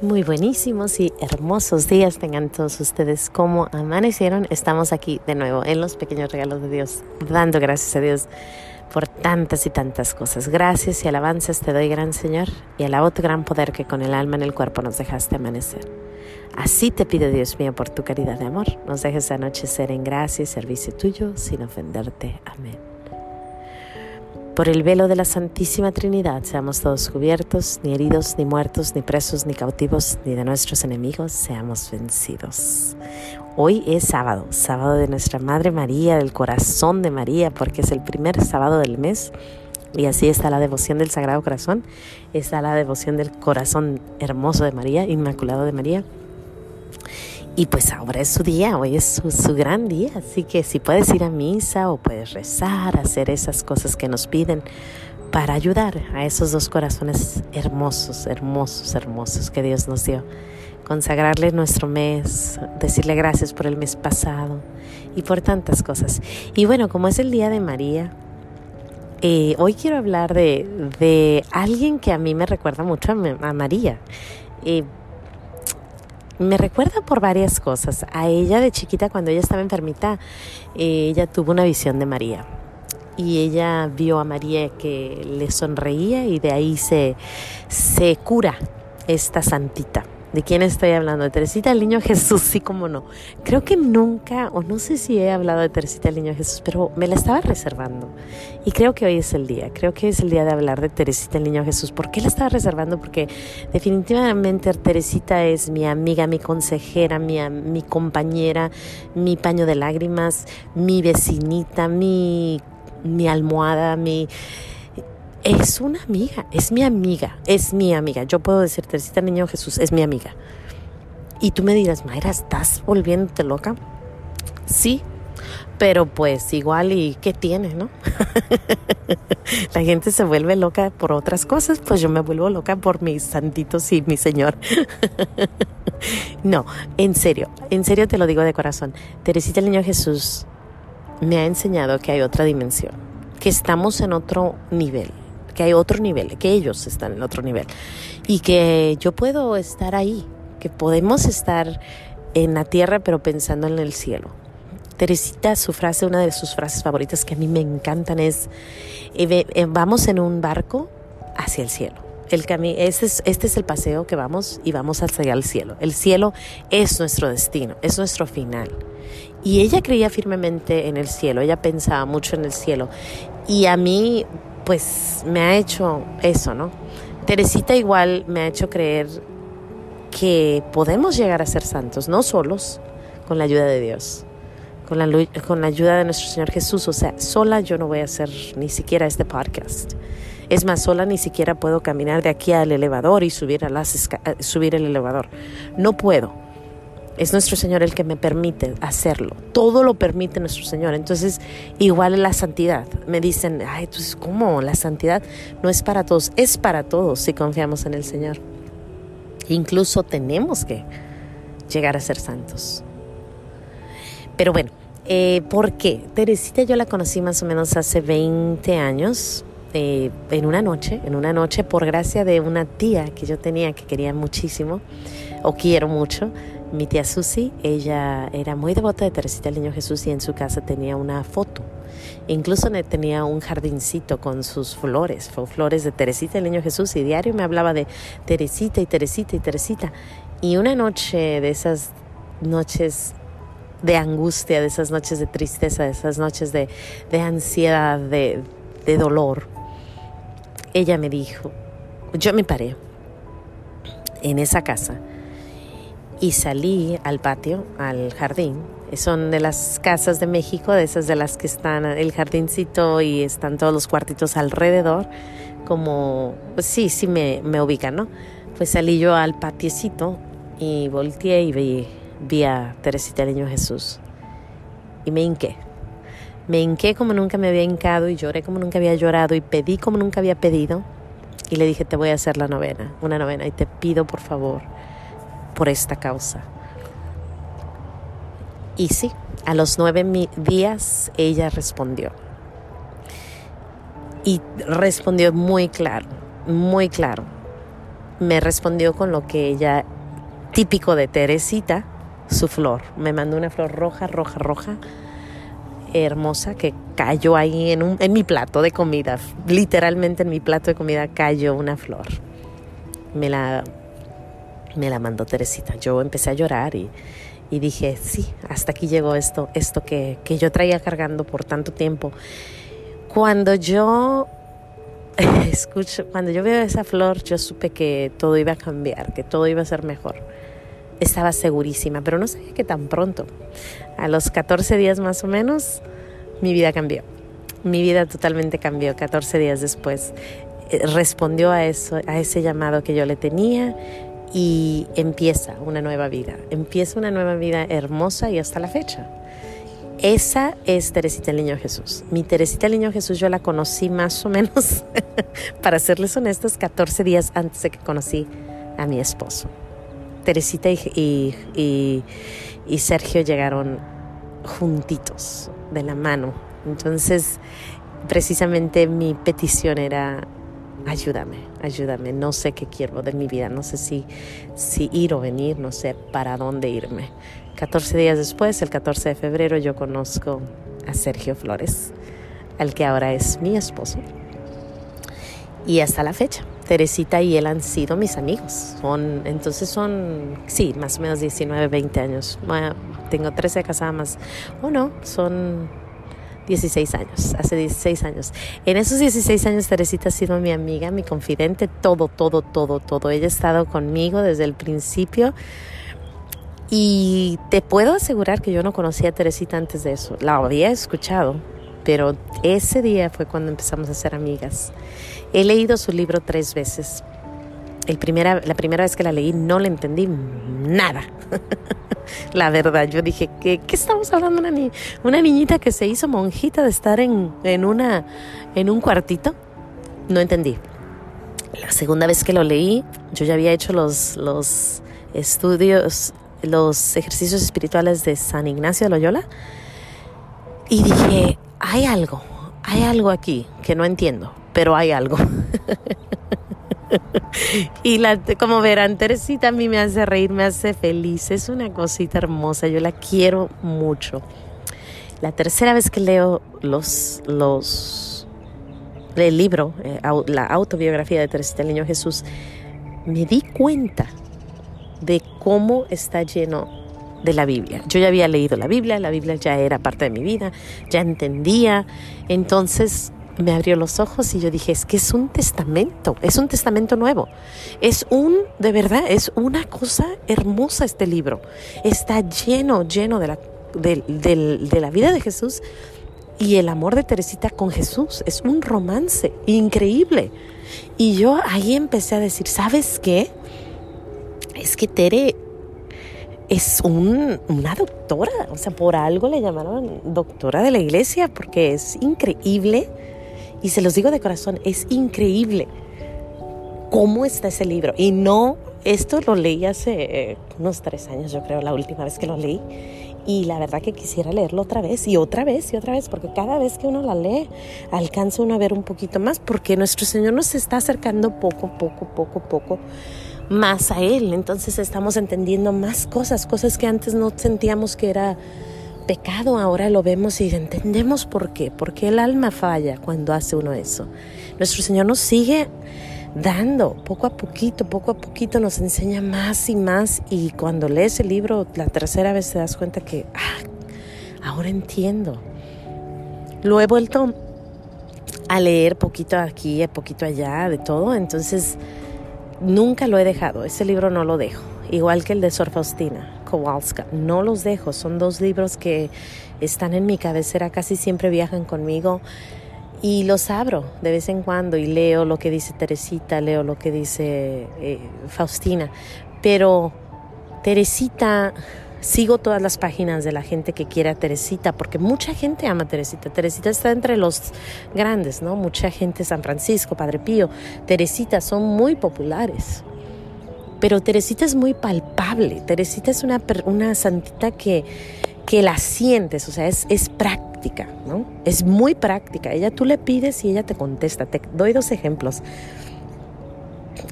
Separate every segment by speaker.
Speaker 1: Muy buenísimos y hermosos días tengan todos ustedes. Como amanecieron, estamos aquí de nuevo en los pequeños regalos de Dios, dando gracias a Dios por tantas y tantas cosas. Gracias y alabanzas te doy, gran Señor, y alabo tu gran poder que con el alma en el cuerpo nos dejaste amanecer. Así te pido, Dios mío, por tu caridad de amor, nos dejes anochecer en gracia y servicio tuyo sin ofenderte. Amén. Por el velo de la Santísima Trinidad seamos todos cubiertos, ni heridos, ni muertos, ni presos, ni cautivos, ni de nuestros enemigos seamos vencidos. Hoy es sábado, sábado de nuestra Madre María, del corazón de María, porque es el primer sábado del mes. Y así está la devoción del Sagrado Corazón, está la devoción del corazón hermoso de María, inmaculado de María. Y pues ahora es su día, hoy es su, gran día, así que si puedes ir a misa o puedes rezar, hacer esas cosas que nos piden para ayudar a esos dos corazones hermosos, hermosos, hermosos que Dios nos dio. Consagrarle nuestro mes, decirle gracias por el mes pasado y por tantas cosas. Y bueno, como es el Día de María, eh, hoy quiero hablar de, de, alguien que a mí me recuerda mucho a, María. Eh, me recuerda por varias cosas. A ella de chiquita, cuando ella estaba enfermita, eh, ella tuvo una visión de María. Y ella vio a María que le sonreía y de ahí se, se cura esta santita. ¿De quién estoy hablando? De Teresita el Niño Jesús, sí, como no. Creo que nunca, o no sé si he hablado de Teresita el Niño Jesús, pero me la estaba reservando. Y creo que hoy es el día, creo que es el día de hablar de Teresita el Niño Jesús. ¿Por qué la estaba reservando? Porque definitivamente Teresita es mi amiga, mi consejera, mi, mi compañera, mi paño de lágrimas, mi vecinita, mi, mi almohada, mi es una amiga, es mi amiga, es mi amiga. Yo puedo decir, Teresita Niño Jesús, es mi amiga. Y tú me dirás, Mayra, ¿estás volviéndote loca? Sí, pero pues igual y qué tiene, ¿no? La gente se vuelve loca por otras cosas, pues yo me vuelvo loca por mis santitos y mi Señor. no, en serio, en serio te lo digo de corazón. Teresita el Niño Jesús me ha enseñado que hay otra dimensión, que estamos en otro nivel que hay otro nivel, que ellos están en otro nivel y que yo puedo estar ahí, que podemos estar en la tierra pero pensando en el cielo. Teresita, su frase, una de sus frases favoritas que a mí me encantan es, eh, eh, vamos en un barco hacia el cielo. El este, es, este es el paseo que vamos y vamos hacia el cielo. El cielo es nuestro destino, es nuestro final. Y ella creía firmemente en el cielo, ella pensaba mucho en el cielo. Y a mí pues me ha hecho eso, ¿no? Teresita igual me ha hecho creer que podemos llegar a ser santos, no solos, con la ayuda de Dios, con la, con la ayuda de nuestro Señor Jesús. O sea, sola yo no voy a hacer ni siquiera este podcast. Es más, sola ni siquiera puedo caminar de aquí al elevador y subir, a las subir el elevador. No puedo. Es nuestro Señor el que me permite hacerlo. Todo lo permite nuestro Señor. Entonces, igual la santidad. Me dicen, ay, entonces, ¿cómo? La santidad no es para todos. Es para todos si confiamos en el Señor. Incluso tenemos que llegar a ser santos. Pero bueno, eh, ¿por qué? Teresita yo la conocí más o menos hace 20 años. Eh, en una noche, en una noche por gracia de una tía que yo tenía que quería muchísimo o quiero mucho, mi tía Susi, ella era muy devota de Teresita del Niño Jesús y en su casa tenía una foto. Incluso tenía un jardincito con sus flores, flores de Teresita del Niño Jesús y diario me hablaba de Teresita y Teresita y Teresita. Y una noche de esas noches de angustia, de esas noches de tristeza, de esas noches de, ansiedad, de, de dolor, ella me dijo, yo me paré en esa casa y salí al patio, al jardín. Son de las casas de México, de esas de las que están el jardincito y están todos los cuartitos alrededor, como, pues sí, sí me, me ubican, ¿no? Pues salí yo al patiecito y volteé y vi, vi a Teresita Niño Jesús y me hinqué. Me hinqué como nunca me había hincado y lloré como nunca había llorado y pedí como nunca había pedido. Y le dije, te voy a hacer la novena, una novena, y te pido por favor por esta causa. Y sí, a los nueve días ella respondió. Y respondió muy claro, muy claro. me respondió con lo que ella, típico de Teresita, su flor. Me mandó una flor roja, roja, roja, hermosa, que cayó ahí en, un, en mi plato de comida. Literalmente en mi plato de comida cayó una flor. Me la, me la mandó Teresita. Yo empecé a llorar y, dije, sí, hasta aquí llegó esto, esto que, que yo traía cargando por tanto tiempo. Cuando yo escucho, cuando yo veo esa flor, yo supe que todo iba a cambiar, que todo iba a ser mejor. Estaba segurísima, pero no sabía que tan pronto. A los 14 días más o menos, mi vida cambió. Mi vida totalmente cambió 14 días después. Eh, respondió a eso, a ese llamado que yo le tenía y empieza una nueva vida. Empieza una nueva vida hermosa y hasta la fecha. Esa es Teresita el Niño Jesús. Mi Teresita el Niño Jesús yo la conocí más o menos, para serles honestos, 14 días antes de que conocí a mi esposo. Teresita y, y, Sergio llegaron juntitos, de la mano. Entonces, precisamente mi petición era, ayúdame, ayúdame, no sé qué quiero de mi vida, no sé si, si ir o venir, no sé para dónde irme. 14 días después, el 14 de febrero, yo conozco a Sergio Flores, al que ahora es mi esposo. Y hasta la fecha, Teresita y él han sido mis amigos. Son, entonces son, sí, más o menos 19, 20 años. tengo 13 casadas más. O no, son 16 años, hace 16 años. En esos 16 años Teresita ha sido mi amiga, mi confidente, todo, todo, todo, todo. Ella ha estado conmigo desde el principio y te puedo asegurar que yo no conocía a Teresita antes de eso. La había escuchado, pero ese día fue cuando empezamos a ser amigas. He leído su libro tres veces. El primera, la primera vez que la leí no le entendí nada. la verdad, yo dije, ¿qué, qué estamos hablando? Una, una niñita que se hizo monjita de estar en, en, una, en un cuartito. No entendí. La segunda vez que lo leí, yo ya había hecho los, los estudios los ejercicios espirituales de San Ignacio de Loyola y dije, hay algo, hay algo aquí que no entiendo, pero hay algo. y la, como verán, Teresita a mí me hace reír, me hace feliz, es una cosita hermosa, yo la quiero mucho. La tercera vez que leo los, los, el libro, eh, la autobiografía de Teresita el Niño Jesús, me di cuenta de cómo está lleno de la Biblia. Yo ya había leído la Biblia, la Biblia ya era parte de mi vida, ya entendía, entonces me abrió los ojos y yo dije, es que es un testamento, es un testamento nuevo, es un, de verdad, es una cosa hermosa este libro, está lleno, lleno de la, de la vida de Jesús y el amor de Teresita con Jesús, es un romance increíble. Y yo ahí empecé a decir, ¿sabes qué? es que Tere es una doctora, o sea, por algo le llamaron doctora de la iglesia, porque es increíble, y se los digo de corazón, es increíble cómo está ese libro. Y no, esto lo leí hace eh, unos tres años, yo creo, la última vez que lo leí, y la verdad que quisiera leerlo otra vez y otra vez y otra vez, porque cada vez que uno la lee, alcanza uno a ver un poquito más, porque nuestro Señor nos está acercando poco, poco, poco, poco más a Él. Entonces estamos entendiendo más cosas, cosas que antes no sentíamos que era pecado, ahora lo vemos y entendemos por qué, porque el alma falla cuando hace uno eso. Nuestro Señor nos sigue dando poco a poquito, poco a poquito nos enseña más y más y cuando lees el libro la tercera vez te das cuenta que, ah, ahora entiendo. Lo he vuelto a leer poquito aquí, poquito allá, de todo, entonces Nunca lo he dejado, ese libro no lo dejo. Igual que el de Sor Faustina Kowalska, no los dejo. Son dos libros que están en mi cabecera, casi siempre viajan conmigo y los abro de vez en cuando y leo lo que dice Teresita, leo lo que dice eh, Faustina. Pero Teresita sigo todas las páginas de la gente que quiere a Teresita, porque mucha gente ama Teresita. Teresita está entre los grandes, ¿no? Mucha gente, San Francisco, Padre Pío, Teresita son muy populares. Pero Teresita es muy palpable. Teresita es una, una santita que, que la sientes, o sea, es, es práctica, ¿no? Es muy práctica. Ella tú le pides y ella te contesta. Te doy dos ejemplos.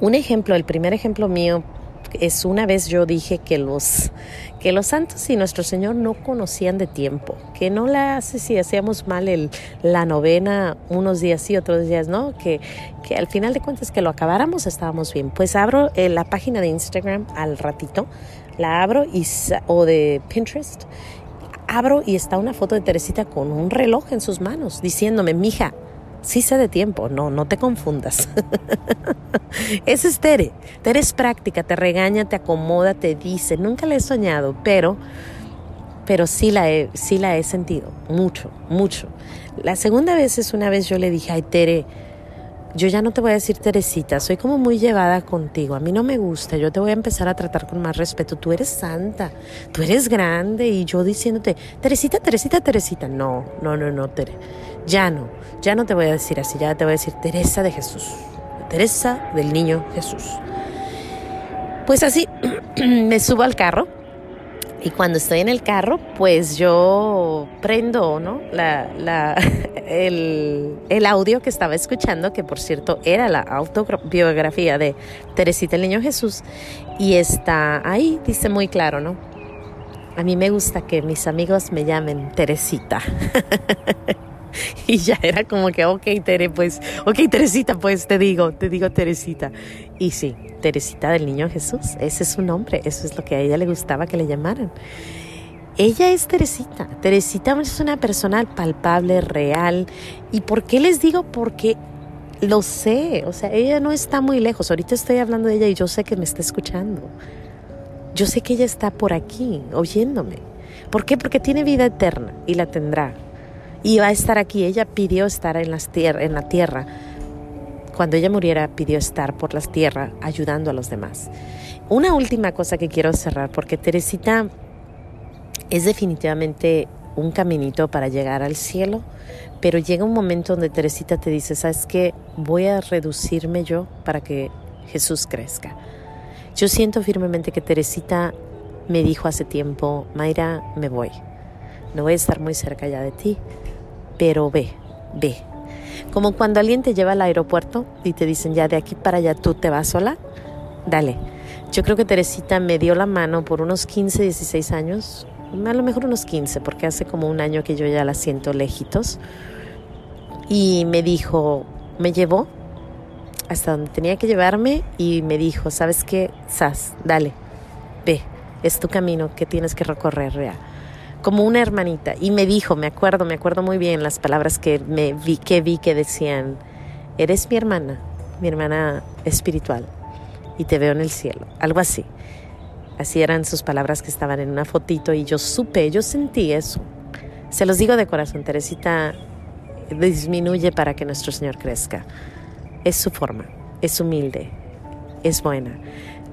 Speaker 1: un ejemplo, el primer ejemplo mío es una vez yo dije que los que los santos y nuestro Señor no conocían de tiempo, que no la hace si hacíamos mal el, la novena unos días sí, otros días no, que, que al final de cuentas que lo acabáramos estábamos bien. Pues abro eh, la página de Instagram al ratito, la abro y, o de Pinterest, abro y está una foto de Teresita con un reloj en sus manos diciéndome, mija, sí sé de tiempo, no, no te confundas. Ese es Tere. Tere es práctica, te regaña, te acomoda, te dice. Nunca la he soñado, pero, pero sí, la he, sí la he sentido, mucho, mucho. La segunda vez es una vez yo le dije, ay Tere, yo ya no te voy a decir Teresita, soy como muy llevada contigo, a mí no me gusta, yo te voy a empezar a tratar con más respeto, tú eres santa, tú eres grande y yo diciéndote, Teresita, Teresita, Teresita, no, no, no, no, Tere, ya no, ya no te voy a decir así, ya te voy a decir Teresa de Jesús, Teresa del Niño Jesús. Pues así, me subo al carro y cuando estoy en el carro, pues yo prendo, ¿no? La, el, el, audio que estaba escuchando, que por cierto era la autobiografía de Teresita el Niño Jesús, y está ahí, dice muy claro, ¿no? A mí me gusta que mis amigos me llamen Teresita. y ya era como que, ok, Tere, pues, ok, Teresita, pues te digo, te digo Teresita. Y sí, Teresita del Niño Jesús, ese es su nombre, eso es lo que a ella le gustaba que le llamaran. Ella es Teresita. Teresita es una persona palpable, real. ¿Y por qué les digo? Porque lo sé. O sea, ella no está muy lejos. Ahorita estoy hablando de ella y yo sé que me está escuchando. Yo sé que ella está por aquí, oyéndome. ¿Por qué? Porque tiene vida eterna y la tendrá va a estar aquí. Ella pidió estar en la tierra. Cuando ella muriera, pidió estar por las tierras ayudando a los demás. Una última cosa que quiero cerrar, porque Teresita es definitivamente un caminito para llegar al cielo, pero llega un momento donde Teresita te dice, ¿sabes qué? Voy a reducirme yo para que Jesús crezca. Yo siento firmemente que Teresita me dijo hace tiempo, Mayra, me voy. No voy a estar muy cerca ya de ti, pero ve, ve. Como cuando alguien te lleva al aeropuerto y te dicen ya de aquí para allá tú te vas sola, dale. Yo creo que Teresita me dio la mano por unos 15, 16 años, a lo mejor unos 15, porque hace como un año que yo ya la siento lejitos. Y me dijo, me llevó hasta donde tenía que llevarme y me dijo, ¿sabes qué? Sas, dale, ve, es tu camino que tienes que recorrer, real como una hermanita. Y me dijo, me acuerdo, me acuerdo muy bien las palabras que me vi que vi que decían, eres mi hermana, mi hermana espiritual, y te veo en el cielo, algo así. Así eran sus palabras que estaban en una fotito y yo supe, yo sentí eso. Se los digo de corazón, Teresita disminuye para que nuestro Señor crezca. Es su forma, es humilde, es buena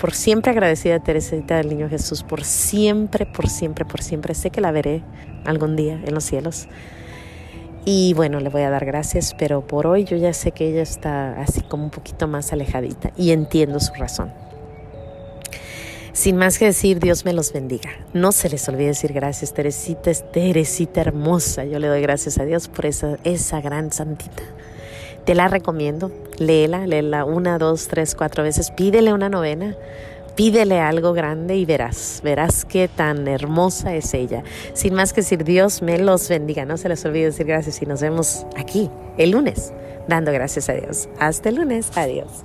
Speaker 1: por siempre agradecida a Teresita del Niño Jesús, por siempre, por siempre, por siempre. Sé que la veré algún día en los cielos. Y bueno, le voy a dar gracias, pero por hoy yo ya sé que ella está así como un poquito más alejadita y entiendo su razón. Sin más que decir, Dios me los bendiga. No se les olvide decir gracias. Teresita es Teresita hermosa. Yo le doy gracias a Dios por esa, esa gran santita. Te la recomiendo, léela, léela una, dos, tres, cuatro veces, pídele una novena, pídele algo grande y verás, verás qué tan hermosa es ella. Sin más que decir, Dios me los bendiga, no se les olvide decir gracias y nos vemos aquí el lunes, dando gracias a Dios. Hasta el lunes, adiós.